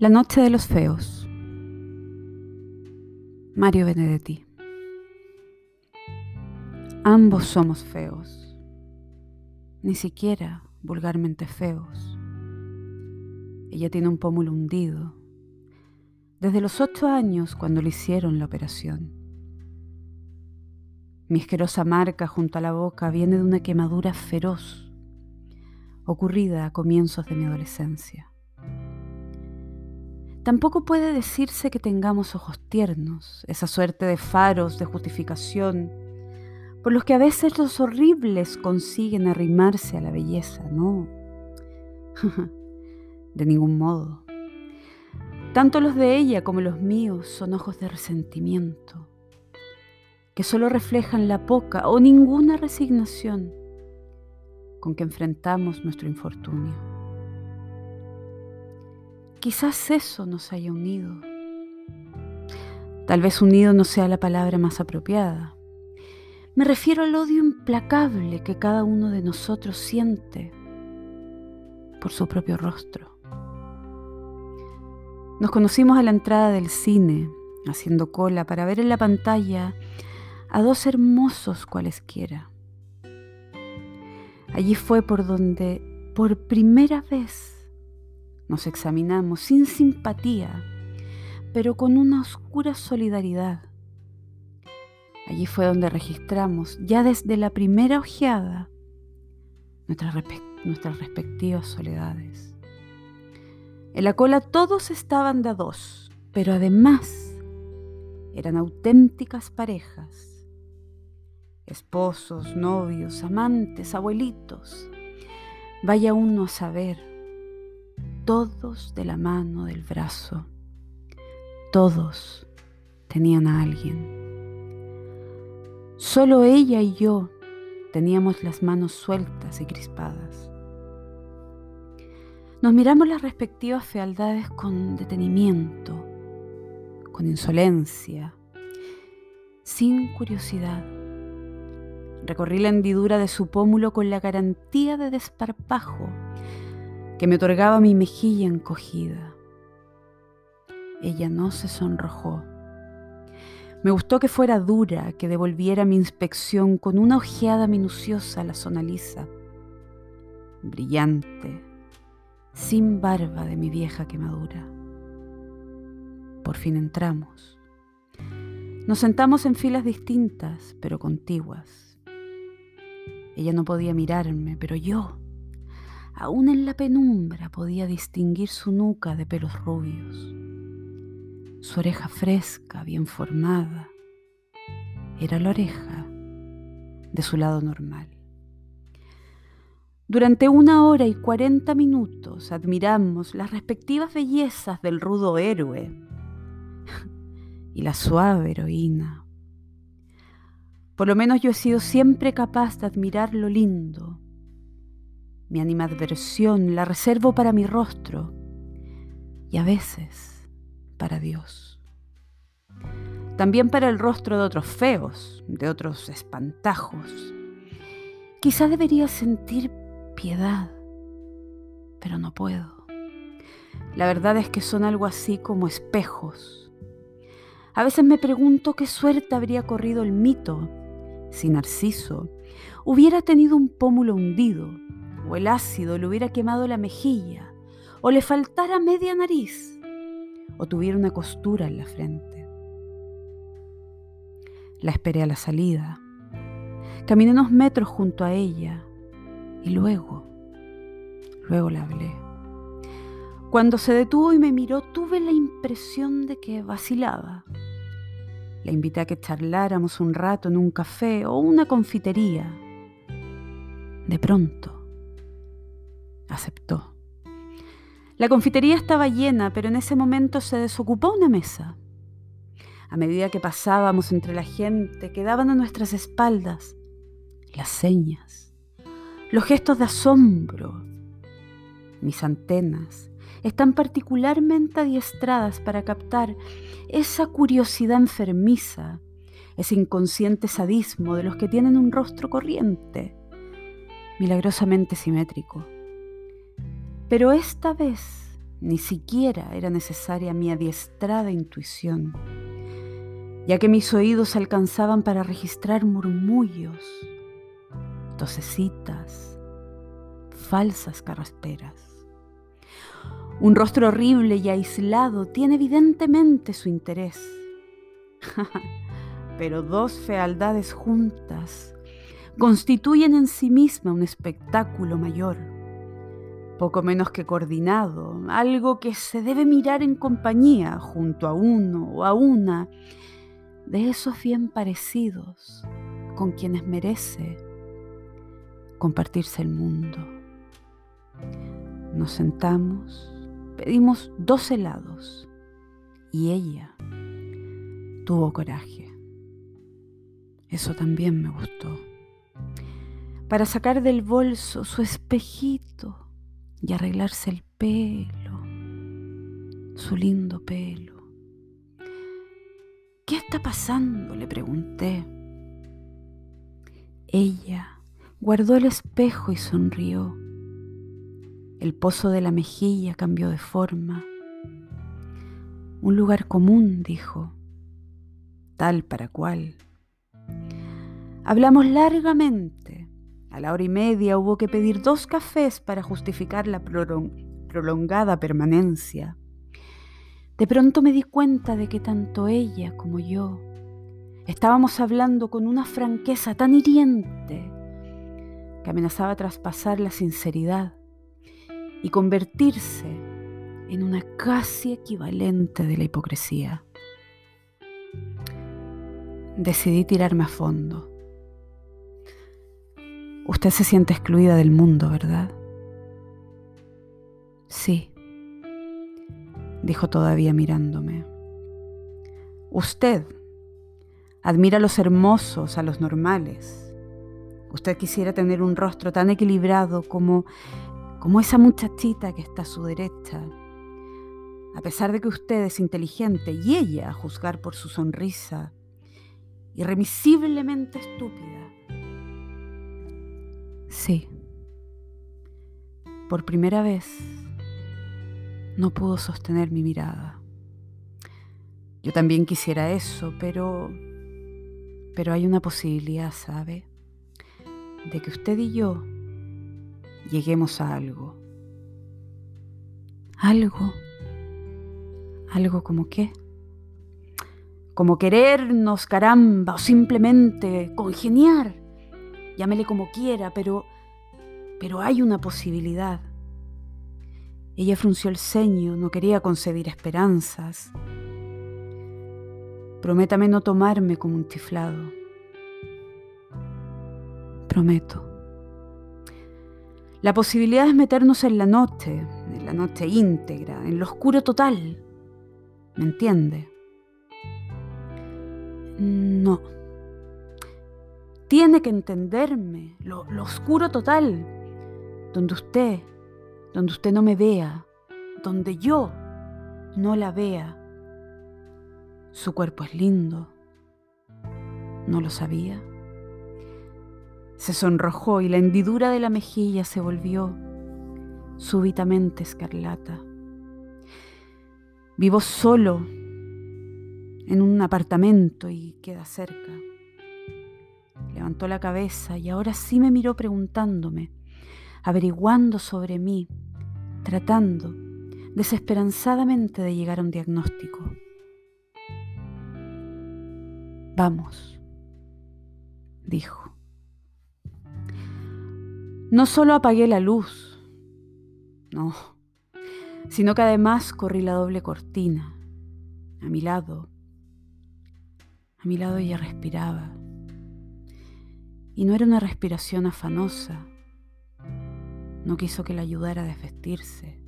La noche de los feos. Mario Benedetti. Ambos somos feos, ni siquiera vulgarmente feos. Ella tiene un pómulo hundido, desde los ocho años cuando le hicieron la operación. Mi asquerosa marca junto a la boca viene de una quemadura feroz, ocurrida a comienzos de mi adolescencia. Tampoco puede decirse que tengamos ojos tiernos, esa suerte de faros de justificación, por los que a veces los horribles consiguen arrimarse a la belleza, no. de ningún modo. Tanto los de ella como los míos son ojos de resentimiento, que solo reflejan la poca o ninguna resignación con que enfrentamos nuestro infortunio. Quizás eso nos haya unido. Tal vez unido no sea la palabra más apropiada. Me refiero al odio implacable que cada uno de nosotros siente por su propio rostro. Nos conocimos a la entrada del cine, haciendo cola para ver en la pantalla a dos hermosos cualesquiera. Allí fue por donde, por primera vez, nos examinamos sin simpatía, pero con una oscura solidaridad. Allí fue donde registramos, ya desde la primera ojeada, nuestras, respectivas soledades. En la cola todos estaban de dos, pero además eran auténticas parejas, esposos, novios, amantes, abuelitos. Vaya uno a saber todos de la mano, del brazo, todos tenían a alguien. Solo ella y yo teníamos las manos sueltas y crispadas. Nos miramos las respectivas fealdades con detenimiento, con insolencia, sin curiosidad. Recorrí la hendidura de su pómulo con la garantía de desparpajo que me otorgaba mi mejilla encogida. Ella no se sonrojó. Me gustó que fuera dura, que devolviera mi inspección con una ojeada minuciosa a la zona lisa, brillante, sin barba de mi vieja quemadura. Por fin entramos. Nos sentamos en filas distintas, pero contiguas. Ella no podía mirarme, pero yo Aún en la penumbra podía distinguir su nuca de pelos rubios, su oreja fresca, bien formada. Era la oreja de su lado normal. Durante una hora y cuarenta minutos admiramos las respectivas bellezas del rudo héroe y la suave heroína. Por lo menos yo he sido siempre capaz de admirar lo lindo mi animadversión la reservo para mi rostro y a veces para Dios. También para el rostro de otros feos, de otros espantajos. Quizá debería sentir piedad, pero no puedo. La verdad es que son algo así como espejos. A veces me pregunto qué suerte habría corrido el mito si Narciso hubiera tenido un pómulo hundido o el ácido le hubiera quemado la mejilla, o le faltara media nariz, o tuviera una costura en la frente. La esperé a la salida. Caminé unos metros junto a ella y luego, luego la hablé. Cuando se detuvo y me miró, tuve la impresión de que vacilaba. La invité a que charláramos un rato en un café o una confitería. De pronto, aceptó. La confitería estaba llena, pero en ese momento se desocupó una mesa. A medida que pasábamos entre la gente, quedaban a nuestras espaldas las señas, los gestos de asombro. Mis antenas están particularmente adiestradas para captar esa curiosidad enfermiza, ese inconsciente sadismo de los que tienen un rostro corriente, milagrosamente simétrico. Pero esta vez ni siquiera era necesaria mi adiestrada intuición, ya que mis oídos alcanzaban para registrar murmullos, tosecitas, falsas carrasperas. Un rostro horrible y aislado tiene evidentemente su interés. Pero dos fealdades juntas constituyen en sí misma un espectáculo mayor poco menos que coordinado, algo que se debe mirar en compañía junto a uno o a una de esos bien parecidos con quienes merece compartirse el mundo. Nos sentamos, pedimos dos helados y ella tuvo coraje. Eso también me gustó. Para sacar del bolso su espejito y arreglarse el pelo, su lindo pelo. ¿Qué está pasando? le pregunté. Ella guardó el espejo y sonrió. El pozo de la mejilla cambió de forma. Un lugar común, dijo, tal para cual. Hablamos largamente a la hora y media hubo que pedir dos cafés para justificar la prolongada permanencia. De pronto me di cuenta de que tanto ella como yo estábamos hablando con una franqueza tan hiriente que amenazaba traspasar la sinceridad y convertirse en una casi equivalente de la hipocresía. Decidí tirarme a fondo. Usted se siente excluida del mundo, ¿verdad? Sí, dijo todavía mirándome. Usted admira a los hermosos, a los normales. Usted quisiera tener un rostro tan equilibrado como, como esa muchachita que está a su derecha. A pesar de que usted es inteligente y ella, a juzgar por su sonrisa, irremisiblemente estúpida. Sí. Por primera vez no pudo sostener mi mirada. Yo también quisiera eso, pero pero hay una posibilidad, ¿sabe? De que usted y yo lleguemos a algo. Algo. Algo como qué? Como querernos, caramba, o simplemente congeniar llámele como quiera, pero, pero hay una posibilidad. Ella frunció el ceño, no quería concebir esperanzas. Prométame no tomarme como un tiflado. Prometo. La posibilidad es meternos en la noche, en la noche íntegra, en lo oscuro total. ¿Me entiende? No tiene que entenderme, lo, oscuro total, donde usted, donde usted no me vea, donde yo no la vea. Su cuerpo es lindo. ¿No lo sabía? Se sonrojó y la hendidura de la mejilla se volvió súbitamente escarlata. Vivo solo en un apartamento y queda cerca. Levantó la cabeza y ahora sí me miró preguntándome, averiguando sobre mí, tratando desesperanzadamente de llegar a un diagnóstico. Vamos, dijo. No solo apagué la luz, no, sino que además corrí la doble cortina. A mi lado, a mi lado ella respiraba y no era una respiración afanosa. No quiso que la ayudara a desvestirse.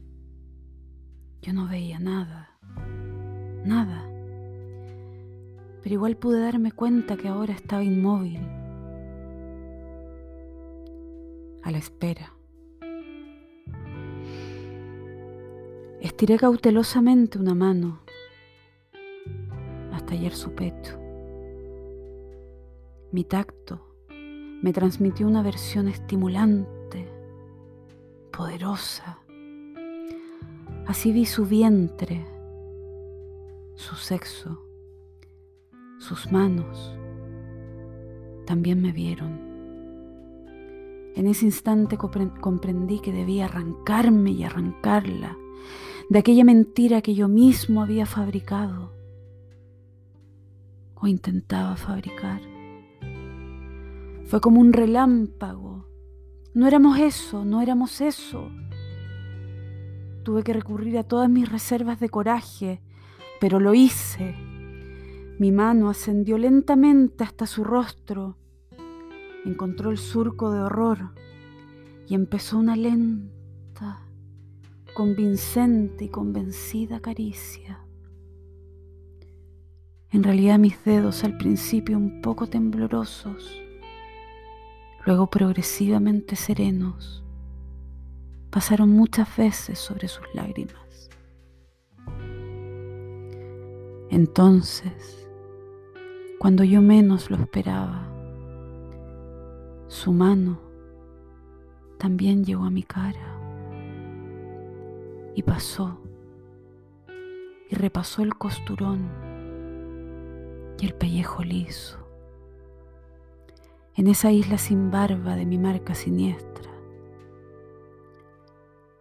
Yo no veía nada, nada. Pero igual pude darme cuenta que ahora estaba inmóvil, a la espera. Estiré cautelosamente una mano hasta hallar su pecho. Mi tacto me transmitió una versión estimulante, poderosa. Así vi su vientre, su sexo, sus manos. También me vieron. En ese instante comprendí que debía arrancarme y arrancarla de aquella mentira que yo mismo había fabricado o intentaba fabricar. Fue como un relámpago. No éramos eso, no éramos eso. Tuve que recurrir a todas mis reservas de coraje, pero lo hice. Mi mano ascendió lentamente hasta su rostro, encontró el surco de horror y empezó una lenta, convincente y convencida caricia. En realidad mis dedos al principio un poco temblorosos, luego progresivamente serenos, pasaron muchas veces sobre sus lágrimas. Entonces, cuando yo menos lo esperaba, su mano también llegó a mi cara y pasó y repasó el costurón y el pellejo liso en esa isla sin barba de mi marca siniestra.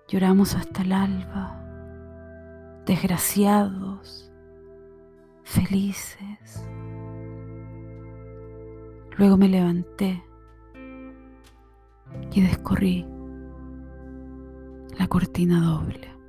Lloramos hasta el alba, desgraciados, felices. Luego me levanté y descorrí la cortina doble.